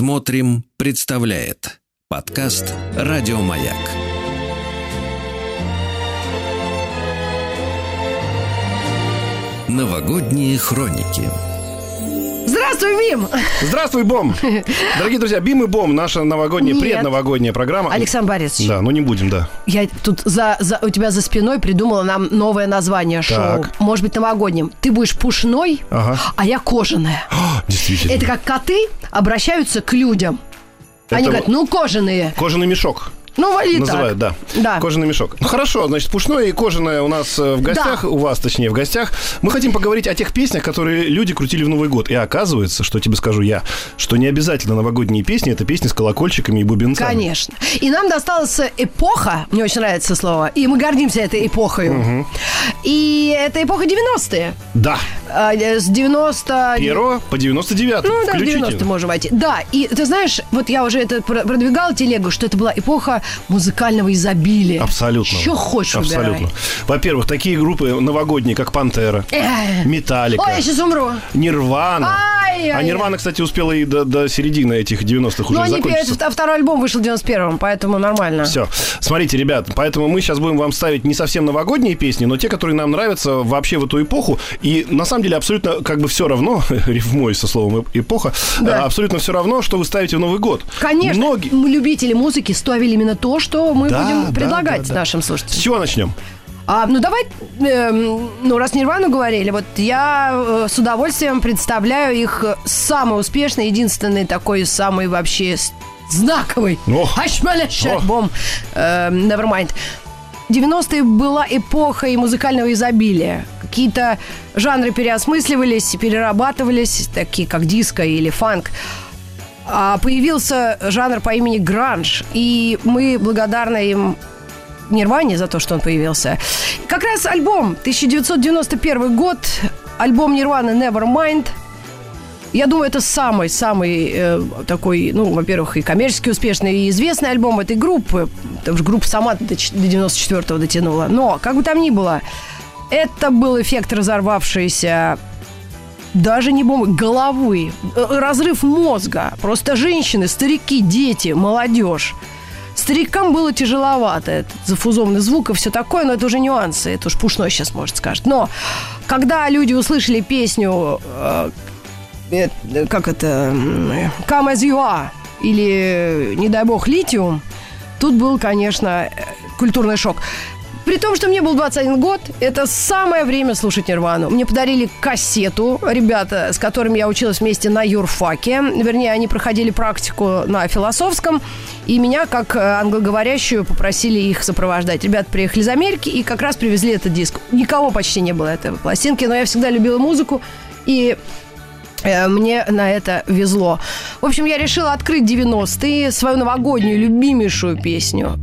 Смотрим, представляет подкаст Радиомаяк. Новогодние хроники. Здравствуй, Бим! Здравствуй, Бом! Дорогие друзья, Бим и Бом, наша новогодняя, Нет. предновогодняя программа. Александр Борисович, Да, ну не будем, да. я тут за, за- у тебя за спиной придумала нам новое название шоу. Так. Может быть, новогодним. Ты будешь пушной, Ага. а я кожаная. Действительно. Это как коты обращаются к людям. Они Это говорят, ну, кожаные. Кожаный мешок. Ну, вали Называют, так. да. Да. Кожаный мешок. Ну, хорошо, значит, пушное и кожаное у нас э, в гостях, Да. у вас, точнее, в гостях. Мы хотим поговорить о тех песнях, которые люди крутили в Новый год. И оказывается, что тебе скажу я, что не обязательно новогодние песни, это песни с колокольчиками и бубенцами. Конечно. И нам досталась эпоха, мне очень нравится слово, и мы гордимся этой эпохой. И это эпоха 90-е. Да. А, э, С 90... Первого по 99 Ну, даже 90 включительно. можем войти. Да, и ты знаешь, вот я уже это про- продвигала телегу, что это была эпоха музыкального изобилия. Абсолютно. Что хочешь Абсолютно. выбирай. Во-первых, такие группы новогодние, как Пантера, Эх. Металлика, Ой, я сейчас умру. Нирвана. Ай, а Нирвана, кстати, успела и до, до середины этих 90-х уже Ну, они это второй альбом вышел в 91-м, поэтому нормально. Все. Смотрите, ребят, поэтому мы сейчас будем вам ставить не совсем новогодние песни, но те, которые нам нравятся вообще в эту эпоху. И на самом деле абсолютно как бы все равно, рифмой со словом «э- эпоха, Да. абсолютно все равно, что вы ставите в Новый год. Конечно, Многие... любители музыки ставили именно то, что мы Да, будем да, предлагать да, нашим С слушателям. чего начнем? А, ну давай, эм, ну раз Нирвану говорили, вот я э, с удовольствием представляю их э, самый успешный, единственный такой самый вообще с- знаковый аш-малящий альбом э, Nevermind. 90-е была эпоха и музыкального изобилия. Какие-то жанры переосмысливались, перерабатывались, такие как диско или фанк. А появился жанр по имени гранж, и мы благодарны им Нирване за то, что он появился. Как раз альбом 1991 год, альбом Нирваны Nevermind. Я думаю, это самый-самый э, такой, ну, во-первых, и коммерчески успешный, и известный альбом этой группы. Потому что группа сама до, ч- до 94-го дотянула. Но, как бы там ни было, это был эффект разорвавшейся даже не бомбы, головы, э, разрыв мозга. Просто женщины, старики, дети, молодежь. Старикам было тяжеловато, этот зафузованный звук и все такое, но это уже нюансы, это уж Пушной сейчас может скажет. Но когда люди услышали песню, э, э, как это, Come As You Are, или, не дай бог, Литиум, тут был, конечно, э, культурный шок. При том, что мне был 21 год, это самое время слушать Нирвану. Мне подарили кассету ребята, с которыми я училась вместе на юрфаке. Вернее, они проходили практику на философском. И меня, как э, англоговорящую, попросили их сопровождать. Ребята приехали из Америки и как раз привезли этот диск. Никого почти не было этой пластинки, но я всегда любила музыку. И Э, Мне на это везло. В общем, я решила открыть 90-е, свою новогоднюю любимейшую песню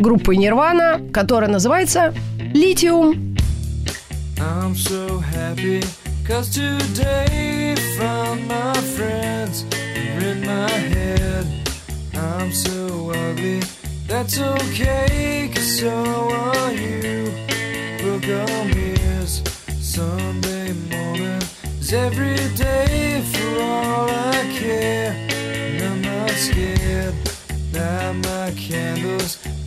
группы Нирвана, которая называется «Литиум». I'm so happy cause today found my friends in my head. I'm so ugly, that's okay cause so are you. Book on mirrors, Sunday morning is every day for all I care. And I'm not scared. Light my candles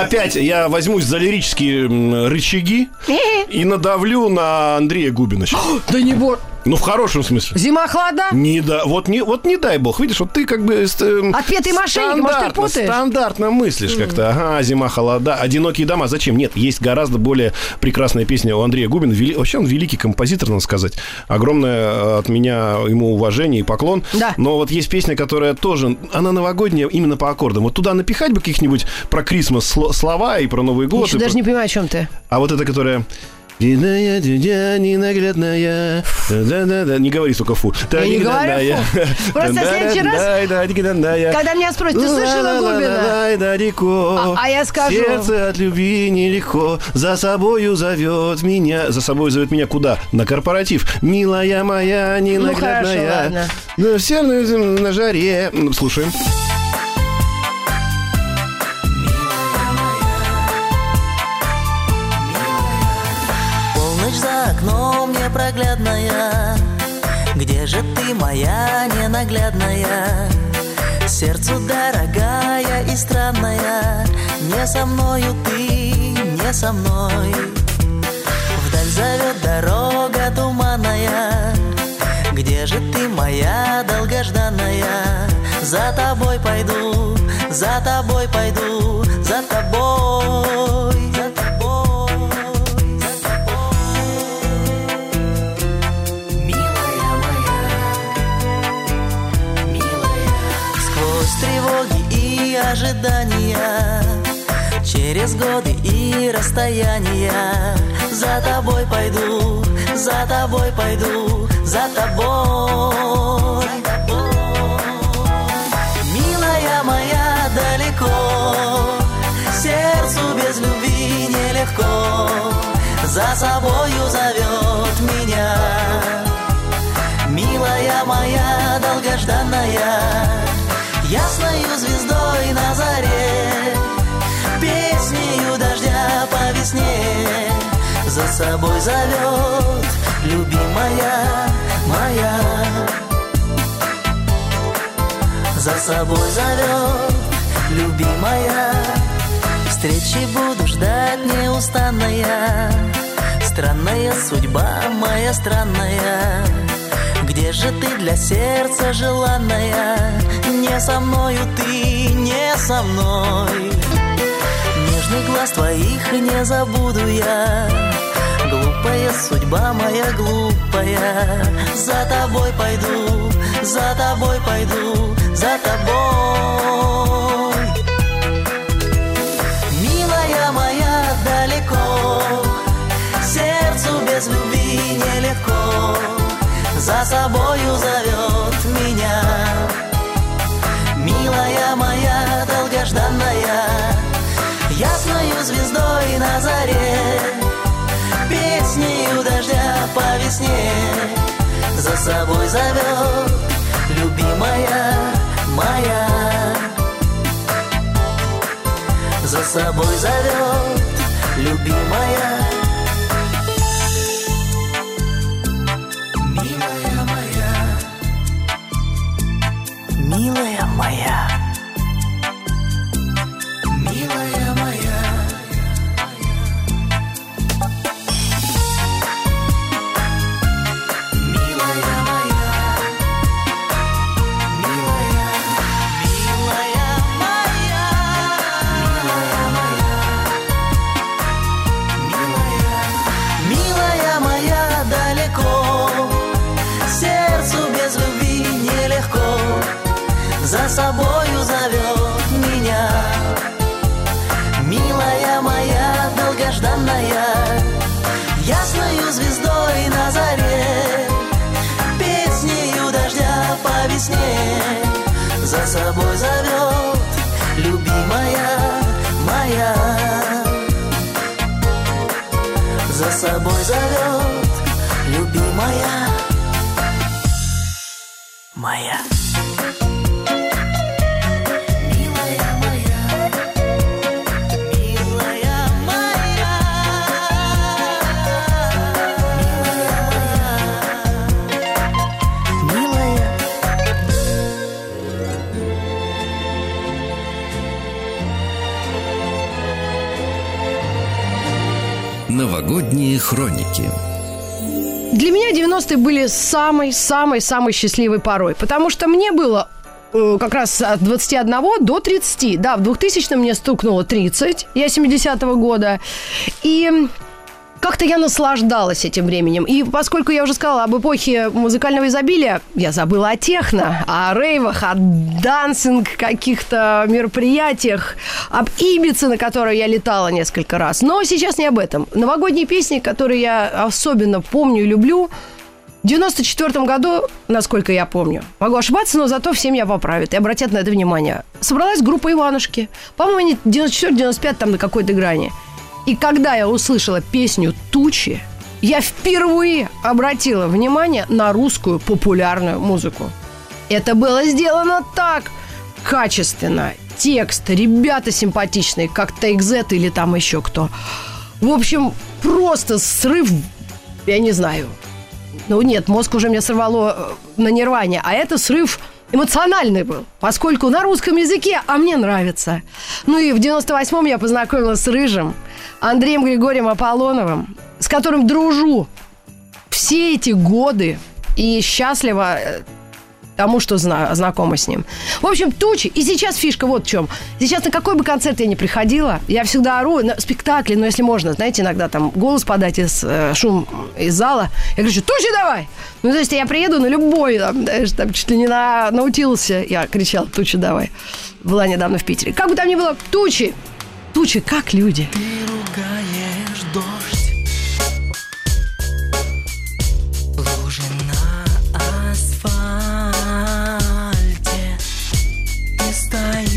Опять я возьмусь за лирические рычаги и надавлю на Андрея Губина. Да не бор... Ну, в хорошем смысле. Зима холода? Не да, вот не, вот не дай бог, видишь, вот ты как бы... э, Отпетый мошенник, может, ты стандартно- путаешь? Стандартно мыслишь как-то. Ага, зима, холода, одинокие дома. Зачем? Нет, есть гораздо более прекрасная песня у Андрея Губина. Вели- Вообще он великий композитор, надо сказать. Огромное э, от меня ему уважение и поклон. Да. Но вот есть песня, которая тоже, она новогодняя именно по аккордам. Вот туда напихать бы каких-нибудь про Крисмас сло- слова и про Новый год. И даже про- не понимаю, о чем ты. а вот это, которая... Дидая, дидя, ненаглядная. Да-да-да. Не говори, сука, фу. Я не говорю фу. Просто в следующий раз, Когда меня спросят, ты слышала Губина? далеко. А- а я скажу. Сердце от любви нелегко. За собою зовет меня. За собой зовет меня куда? На корпоратив. Милая моя, ненаглядная. Ну, хорошо, ладно. Ну, все на, на жаре. Ну, Слушаем. Непроглядная Где же ты, моя ненаглядная? Сердцу дорогая и странная. Не со мною ты, не со мной. Вдаль зовет дорога туманная. Где же ты, моя долгожданная? За тобой пойду, за тобой пойду, за тобой, тревоги и ожидания, через годы и расстояния, за тобой пойду, за тобой пойду, за тобой. Милая моя далеко, сердцу без любви нелегко, за собою зовет меня. Милая моя долгожданная, ясною звездой на заре, песнею дождя по весне, за собой зовет любимая моя. За собой зовет любимая. Встречи буду ждать неустанная. Странная судьба моя странная Где же ты для сердца желанная? Не со мною ты, не со мной. Нежный глаз твоих не забуду я. Глупая судьба моя глупая. За тобой пойду, за тобой пойду, за тобой За собою зовет меня. Милая моя долгожданная Ясною звездой на заре Песнею дождя по весне За собой зовет любимая моя. За собой зовет любимая Милая Милая моя Милая Новогодние хроники. Для меня 90-е были самой-самой-самой счастливой порой, потому что мне было э, как раз от 21 до 30. Да, в 2000 мне стукнуло 30, я 70-го года. И как-то я наслаждалась этим временем. И поскольку я уже сказала об эпохе музыкального изобилия, я забыла о техно, о рейвах, о дансинг каких-то мероприятиях, об Ибице, на которой я летала несколько раз. Но сейчас не об этом. Новогодние песни, которые я особенно помню и люблю, в 94 году, насколько я помню, могу ошибаться, но зато все меня поправят и обратят на это внимание. Собралась группа Иванушки. По-моему, они 94-95 там на какой-то грани. И когда я услышала песню «Тучи», я впервые обратила внимание на русскую популярную музыку. Это было сделано так качественно. Текст, ребята симпатичные, как That или там еще кто. В общем, просто срыв, я не знаю. Ну нет, мозг уже мне сорвало э, на нирване, а это срыв эмоциональный был, поскольку на русском языке, а мне нравится. Ну и в 98-м я познакомилась с Рыжим, Андреем Григорием Аполлоновым, с которым дружу все эти годы и счастлива э, тому, что зна- знакома с ним. В общем, тучи. И сейчас фишка вот в чем. Сейчас на какой бы концерт я ни приходила, я всегда ору на спектакле, но если можно, знаете, иногда там голос подать из э, шум из зала. Я говорю, тучи давай! Ну, то есть я приеду на любой, там, знаешь, там чуть ли не на наутился. Я кричала, тучи давай. Была недавно в Питере. Как бы там ни было, тучи. Тучи, как люди. Ты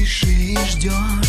и ждешь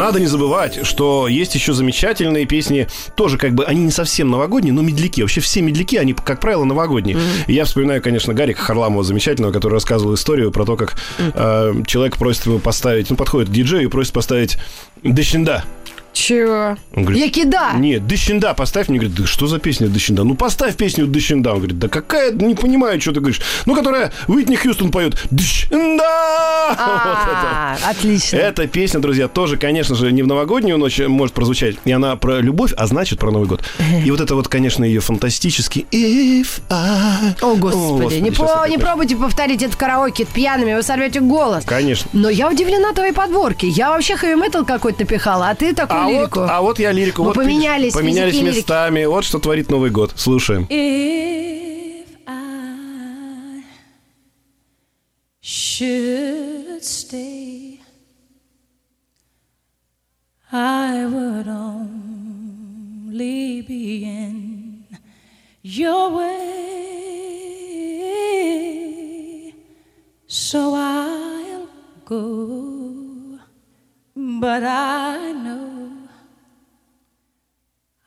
Надо не забывать, что есть еще замечательные песни, тоже как бы, они не совсем новогодние, но медляки. Вообще все медляки, они, как правило, новогодние. И я вспоминаю, конечно, Гарика Харламова замечательного, который рассказывал историю про то, как э, человек просит его поставить, ну, подходит к диджею и просит поставить «Дещинда». Чего? Он говорит, Якида! Нет, Дыщенда поставь. Мне говорит, да что за песня Дыщенда? Ну, поставь песню Дыщенда. Он говорит, да какая, не понимаю, что ты говоришь. Ну, которая Уитни Хьюстон поет Дыщенда. Вот это. А, Отлично. Эта песня, друзья, тоже, конечно же, не в новогоднюю ночь может прозвучать. И она про любовь, а значит про Новый год. И вот это вот, конечно, ее фантастический If I... О, господи, не, опять не пробуйте повторить это караоке пьяными, вы сорвете голос. Конечно. Но я удивлена твоей подборке. Я вообще хэви-метал какой-то напихала, а ты такую А вот, лирику. а вот я лирику. Мы вот поменялись, поменялись лирики. местами. Вот что творит Новый год. Слушаем. If I should stay, I would only be in your way. So I'll go, but I know.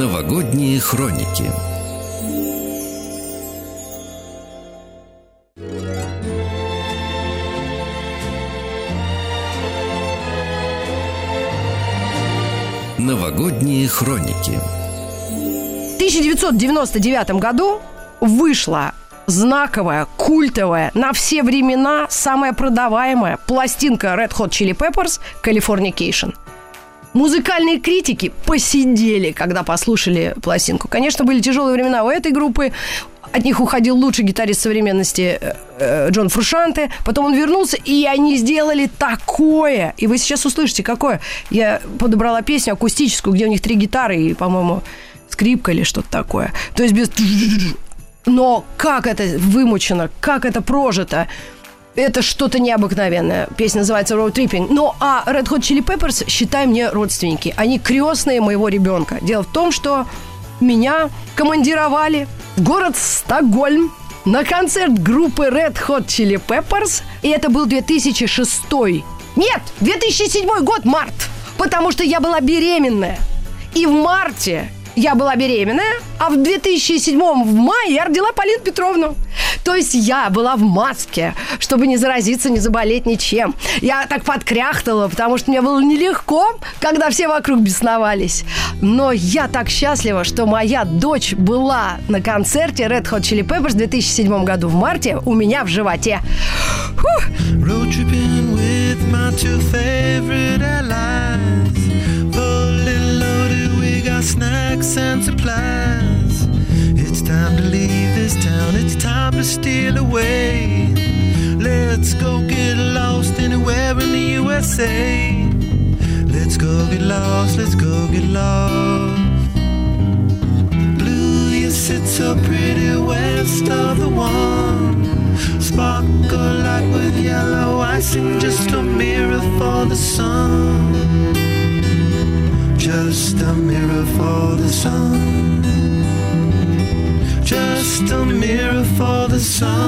Новогодние хроники. Новогодние хроники. В 1999 году вышла знаковая, культовая, на все времена самая продаваемая пластинка Red Hot Chili Peppers «Californication». Музыкальные критики посидели, когда послушали пластинку. Конечно, были тяжелые времена у этой группы. От них уходил лучший гитарист современности э, э, Джон Фрушанте. Потом он вернулся, и они сделали такое. И вы сейчас услышите, какое. Я подобрала песню акустическую, где у них три гитары и, по-моему, скрипка или что-то такое. То есть без... Но как это вымучено, как это прожито. Это что-то необыкновенное. Песня называется Road Tripping. Ну, а Red Hot Chili Peppers, считай мне родственники. Они крестные моего ребенка. Дело в том, что меня командировали в город Стокгольм на концерт группы Red Hot Chili Peppers. И это был 2006. Нет, 2007 год, март. Потому что я была беременная. И в марте я была беременная, а в 2007 в мае я родила Полину Петровну. То есть я была в маске, чтобы не заразиться, не заболеть ничем. Я так подкряхтала, потому что мне было нелегко, когда все вокруг бесновались. Но я так счастлива, что моя дочь была на концерте Red Hot Chili Peppers в 2007 году в марте у меня в животе. Фух. Snacks and supplies. Time to leave this town, it's time to steal away. Let's go get lost anywhere in the USA. Let's go get lost, let's go get lost. Blue, you sit so pretty west of the one. Sparkle light with yellow icing, just a mirror for the sun. Just a mirror for the sun. Just a mirror for the sun.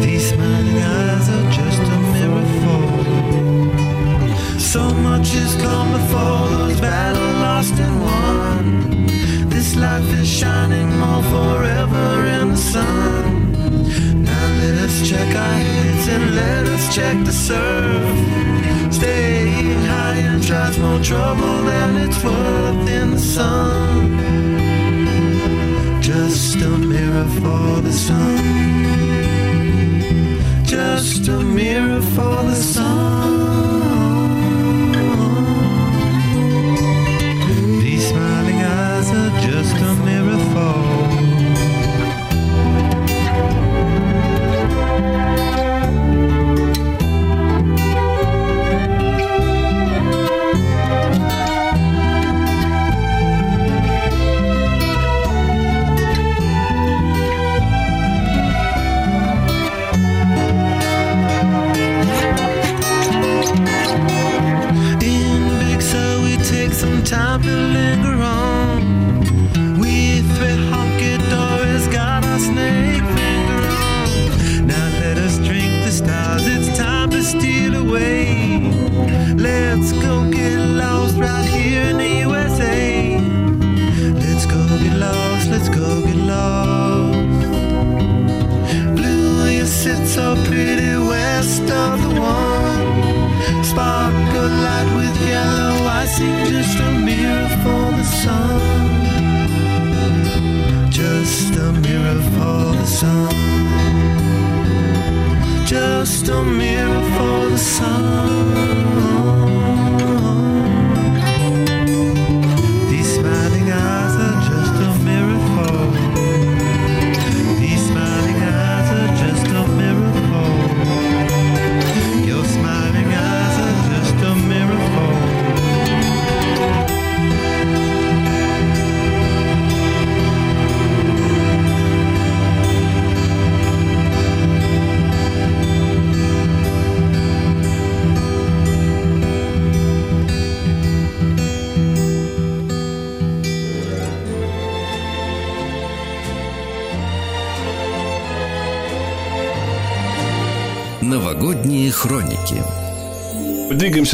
These smiling eyes are just a mirror for so much has come before those battles lost and won. This life is shining more forever in the sun. Now let us check our heads and let us check the surf. Trouble than it's worth in the sun. Just a mirror for the sun. Just a mirror sing just a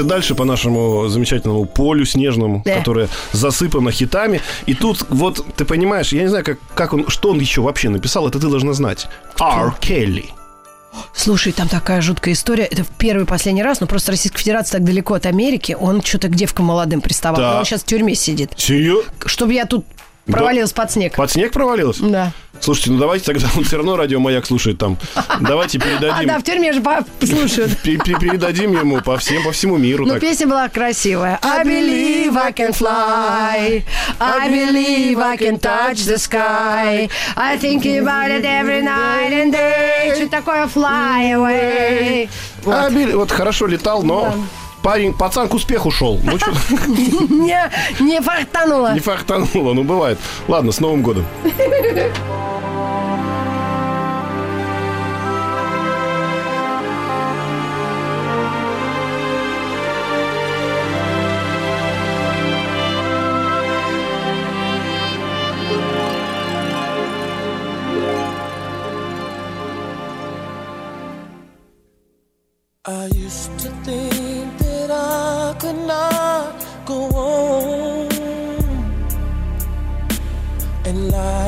Двигаемся дальше по нашему замечательному полю снежному, Да. которое засыпано хитами. И тут вот, ты понимаешь, я не знаю, как, как он, что он еще вообще написал, это ты должна знать. Ар Келли. Слушай, там такая жуткая история. Это в первый и последний раз, но просто Российская Федерация так далеко от Америки. Он что-то к девкам молодым приставал. Да. Он сейчас в тюрьме сидит. Серьезно? Чтобы я тут провалилась под снег. Под снег провалилась? Да. Слушайте, ну давайте тогда, он все равно радиомаяк слушает там. Давайте А, передадим. да, в тюрьме же слушают. Пе- пе- Передадим ему по всем, по всему миру. Так. песня была красивая. I believe I can fly. I believe I can touch the sky. I think about it every night and day. Что такое fly away? А, Билли, вот хорошо летал, но парень, пацан к успеху шел. Ну Не, не фартануло. не фартануло, ну бывает. Ладно, с Новым годом.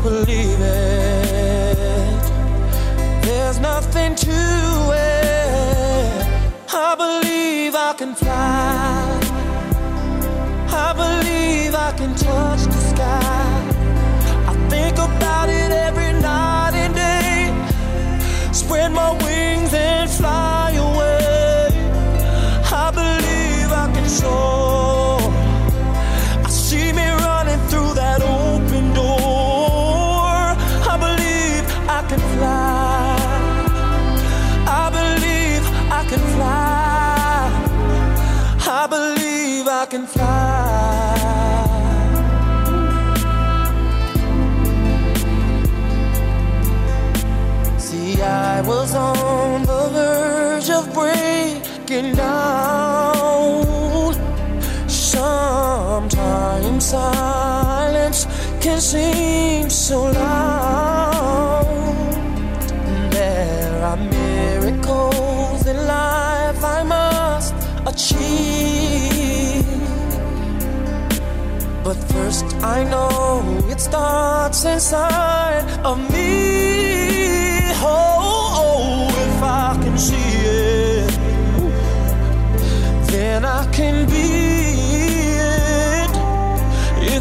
just believe it, there's nothing to it. I believe I can fly. I believe I can touch silence can seem so loud. There are miracles in life I must achieve. But first, I know it starts inside of me. Oh, oh, if I can see it, then I can be.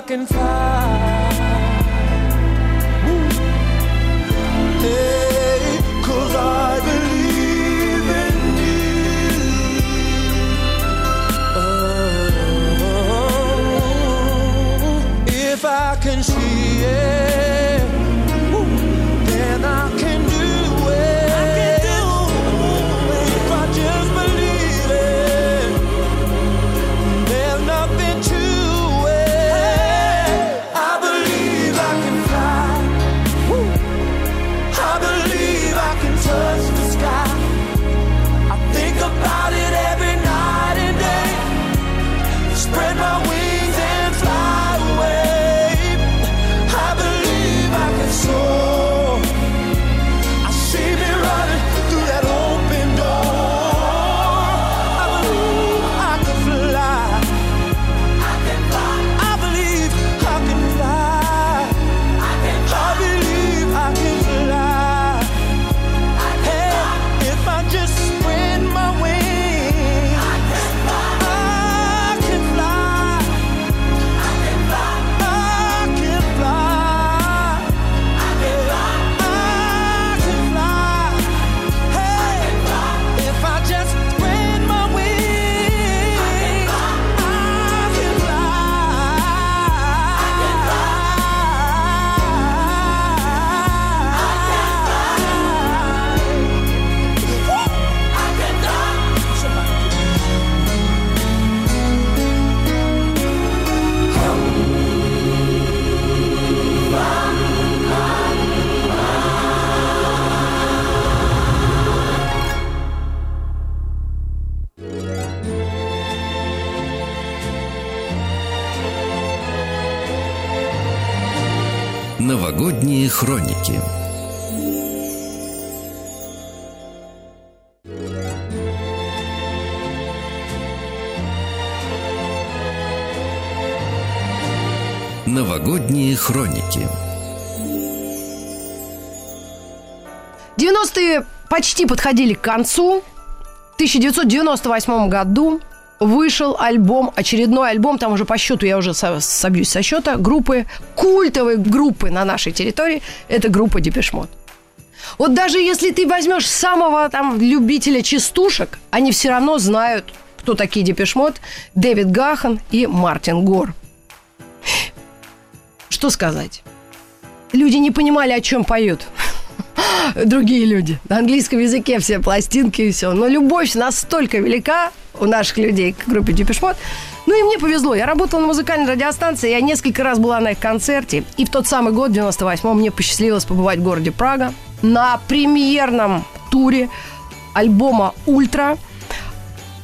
I can fly. Хроники 90-е почти подходили к концу. В 1998 году вышел альбом, очередной альбом, там уже по счету, я уже со- собьюсь со счета, группы, культовой группы на нашей территории, это группа Депешмот. Вот даже если ты возьмешь самого там любителя частушек, они все равно знают, кто такие Депешмот, Дэвид Гахан и Мартин Гор. Что сказать? Люди не понимали, о чем поют другие люди. На английском языке все пластинки и все. Но любовь настолько велика у наших людей к группе Депешмот, Ну и мне повезло. Я работала на музыкальной радиостанции, я несколько раз была на их концерте. И в тот самый год, в 98-м, мне посчастливилось побывать в городе Прага на премьерном туре альбома «Ультра»,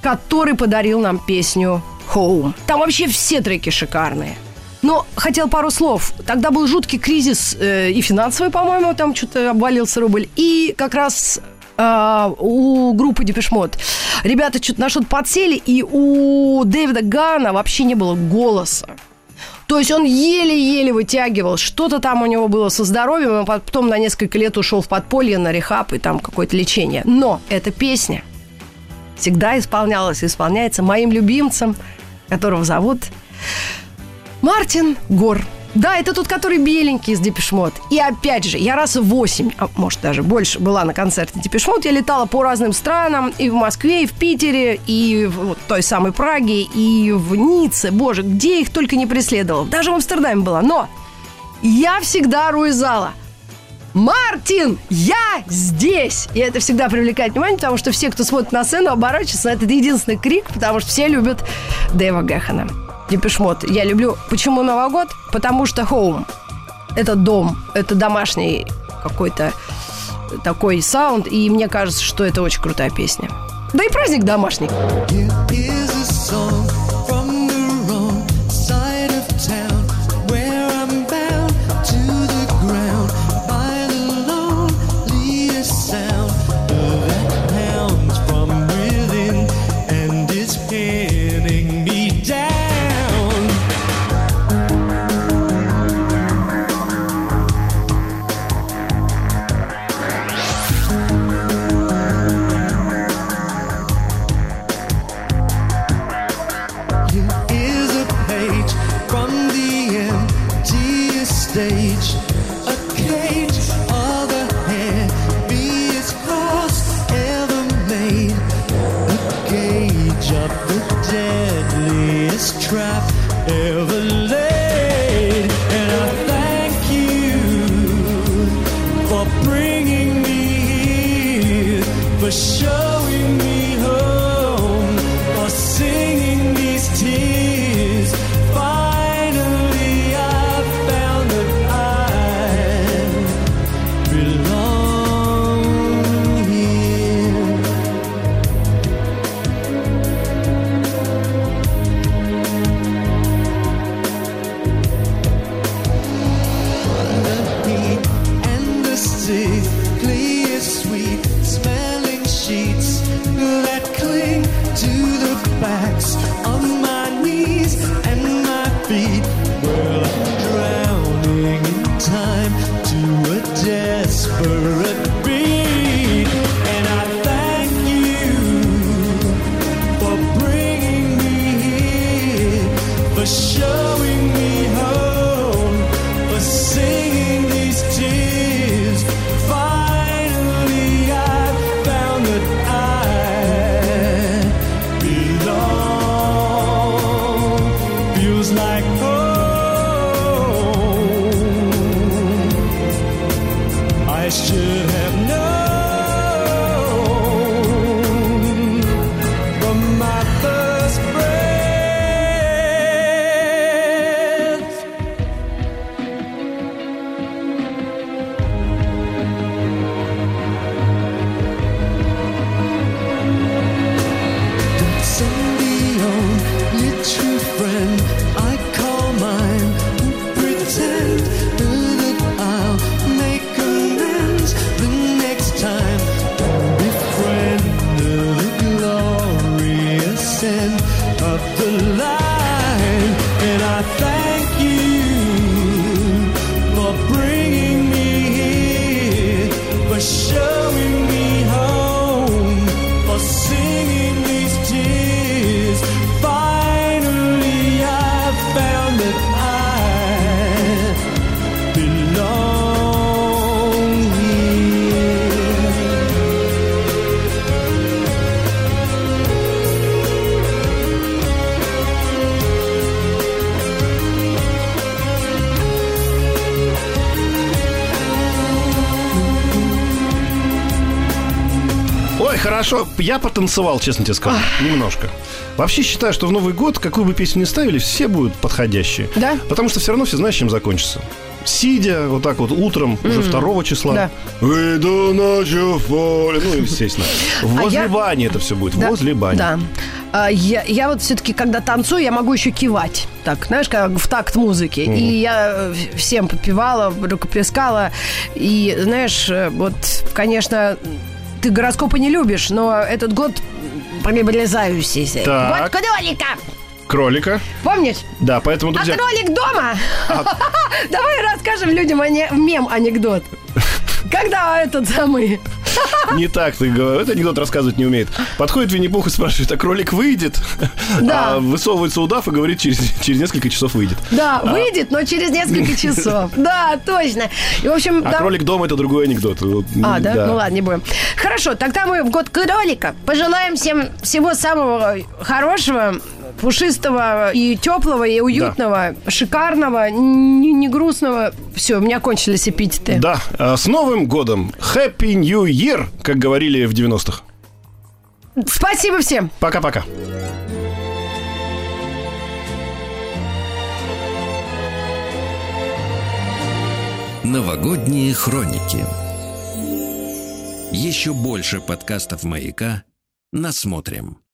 который подарил нам песню «Home». Там вообще все треки шикарные. Но хотел пару слов. Тогда был жуткий кризис э, и финансовый, по-моему, там что-то обвалился рубль. И как раз э, у группы Депешмот ребята что-то на что-то подсели, и у Дэвида Гана вообще не было голоса. То есть он еле-еле вытягивал. Что-то там у него было со здоровьем, а потом на несколько лет ушел в подполье на рехаб и там какое-то лечение. Но эта песня всегда исполнялась и исполняется моим любимцем, которого зовут Мартин Гор. Да, это тот, который беленький из Депешмот. И опять же, я раз в восемь, а может даже больше, была на концерте Депешмот. Я летала по разным странам, и в Москве, и в Питере, и в вот той самой Праге, и в Ницце. Боже, где их только не преследовал. Даже в Амстердаме была. Но я всегда ору из зала. Мартин, я здесь! И это всегда привлекает внимание, потому что все, кто смотрит на сцену, оборачиваются. Это единственный крик, потому что все любят Дэйва Гэхана. Депешмот. Я люблю. Почему Новый год? Потому что home. Это дом. Это домашний какой-то такой саунд. И мне кажется, что это очень крутая песня. Да и праздник домашний. Хорошо. Я потанцевал, честно тебе скажу. Немножко. Вообще считаю, что в Новый год, какую бы песню ни ставили, все будут подходящие. Да? Потому что все равно все знаешь, чем закончится. Сидя вот так вот утром, уже второго числа. Да. Выйду ночью в поле. Ну, естественно. Возле А я- бани это все будет. Да, Возле бани. Да. А, Я, я вот все-таки, когда танцую, я могу еще кивать. Так, знаешь, как в такт музыки. И я э, всем подпевала, рукоплескала. И, знаешь, э, вот, конечно, ты гороскопы не любишь, но этот год приближающийся. Так. Год кролика. Кролика. Помнишь? Да, поэтому, А друзья... кролик дома? Давай расскажем людям ане- мем-анекдот. Когда этот самый... Не так ты говоришь. Это анекдот рассказывать не умеет. Подходит Винни-Пух и спрашивает, а кролик выйдет? Да. А высовывается удав и говорит, через, через несколько часов выйдет. Да, выйдет, но через несколько часов. Да, точно. И, в общем, А да- кролик дома это другой анекдот. А, да? Ну ладно, не будем. Хорошо, тогда мы в год кролика пожелаем всем всего самого хорошего, пушистого и теплого, и уютного, шикарного, не, не грустного. Все, у меня кончились эпитеты. Да, а с Новым годом! Happy New Year, как говорили в 90-х. Спасибо всем. Пока-пока. Новогодние хроники. Еще больше подкастов «Маяка» насмотрим.